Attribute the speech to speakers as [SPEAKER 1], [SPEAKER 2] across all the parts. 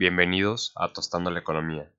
[SPEAKER 1] Bienvenidos a Tostando la Economía.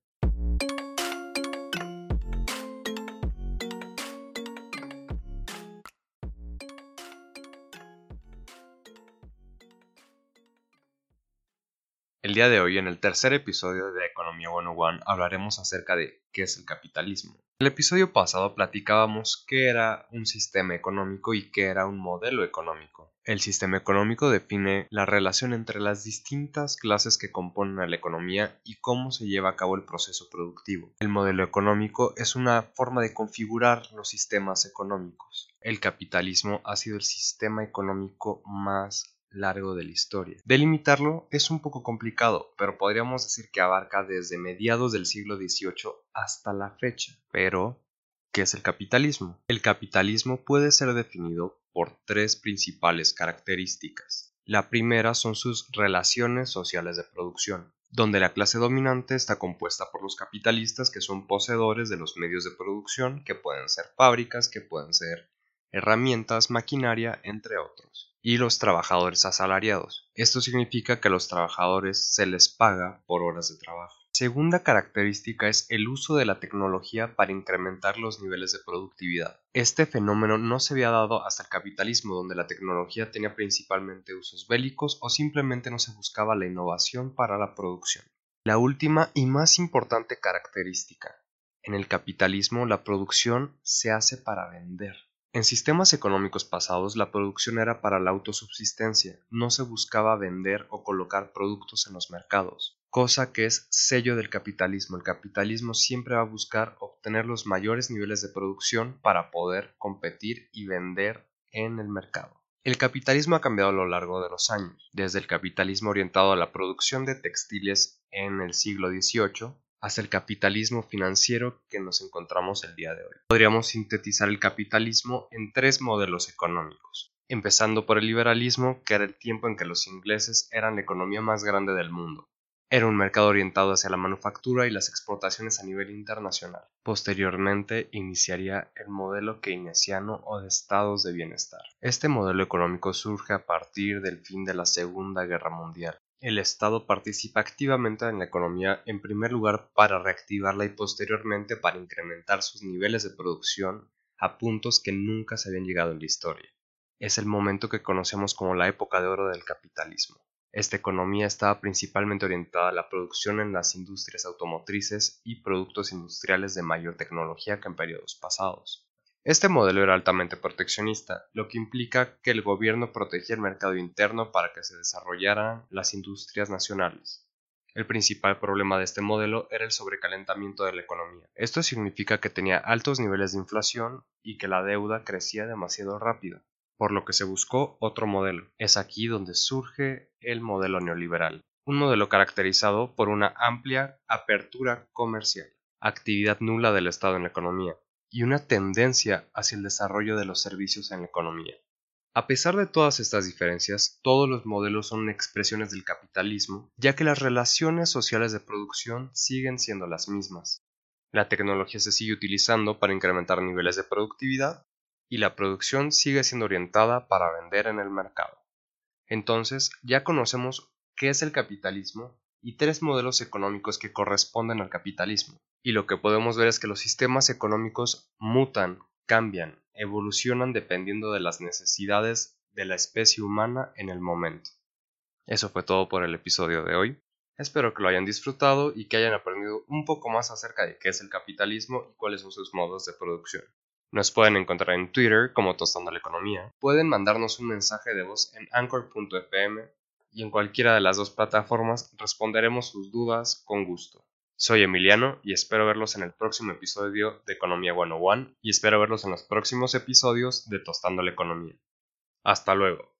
[SPEAKER 1] El día de hoy, en el tercer episodio de Economía 101, hablaremos acerca de qué es el capitalismo. En el episodio pasado platicábamos qué era un sistema económico y qué era un modelo económico. El sistema económico define la relación entre las distintas clases que componen a la economía y cómo se lleva a cabo el proceso productivo. El modelo económico es una forma de configurar los sistemas económicos. El capitalismo ha sido el sistema económico más largo de la historia. Delimitarlo es un poco complicado, pero podríamos decir que abarca desde mediados del siglo XVIII hasta la fecha. Pero, ¿qué es el capitalismo? El capitalismo puede ser definido por tres principales características. La primera son sus relaciones sociales de producción, donde la clase dominante está compuesta por los capitalistas que son poseedores de los medios de producción, que pueden ser fábricas, que pueden ser herramientas, maquinaria, entre otros y los trabajadores asalariados. Esto significa que a los trabajadores se les paga por horas de trabajo. Segunda característica es el uso de la tecnología para incrementar los niveles de productividad. Este fenómeno no se había dado hasta el capitalismo, donde la tecnología tenía principalmente usos bélicos o simplemente no se buscaba la innovación para la producción. La última y más importante característica. En el capitalismo la producción se hace para vender. En sistemas económicos pasados la producción era para la autosubsistencia, no se buscaba vender o colocar productos en los mercados, cosa que es sello del capitalismo. El capitalismo siempre va a buscar obtener los mayores niveles de producción para poder competir y vender en el mercado. El capitalismo ha cambiado a lo largo de los años, desde el capitalismo orientado a la producción de textiles en el siglo XVIII hasta el capitalismo financiero que nos encontramos el día de hoy. Podríamos sintetizar el capitalismo en tres modelos económicos, empezando por el liberalismo, que era el tiempo en que los ingleses eran la economía más grande del mundo. Era un mercado orientado hacia la manufactura y las exportaciones a nivel internacional. Posteriormente iniciaría el modelo keynesiano o de estados de bienestar. Este modelo económico surge a partir del fin de la Segunda Guerra Mundial el Estado participa activamente en la economía en primer lugar para reactivarla y posteriormente para incrementar sus niveles de producción a puntos que nunca se habían llegado en la historia. Es el momento que conocemos como la época de oro del capitalismo. Esta economía estaba principalmente orientada a la producción en las industrias automotrices y productos industriales de mayor tecnología que en periodos pasados. Este modelo era altamente proteccionista, lo que implica que el gobierno protegía el mercado interno para que se desarrollaran las industrias nacionales. El principal problema de este modelo era el sobrecalentamiento de la economía. Esto significa que tenía altos niveles de inflación y que la deuda crecía demasiado rápido, por lo que se buscó otro modelo. Es aquí donde surge el modelo neoliberal, un modelo caracterizado por una amplia apertura comercial, actividad nula del Estado en la economía, y una tendencia hacia el desarrollo de los servicios en la economía. A pesar de todas estas diferencias, todos los modelos son expresiones del capitalismo, ya que las relaciones sociales de producción siguen siendo las mismas. La tecnología se sigue utilizando para incrementar niveles de productividad y la producción sigue siendo orientada para vender en el mercado. Entonces, ya conocemos qué es el capitalismo y tres modelos económicos que corresponden al capitalismo y lo que podemos ver es que los sistemas económicos mutan, cambian, evolucionan dependiendo de las necesidades de la especie humana en el momento. Eso fue todo por el episodio de hoy. Espero que lo hayan disfrutado y que hayan aprendido un poco más acerca de qué es el capitalismo y cuáles son sus modos de producción. Nos pueden encontrar en Twitter como Tostando la Economía. Pueden mandarnos un mensaje de voz en anchor.fm y en cualquiera de las dos plataformas responderemos sus dudas con gusto. Soy Emiliano y espero verlos en el próximo episodio de Economía 101 y espero verlos en los próximos episodios de Tostando la Economía. Hasta luego.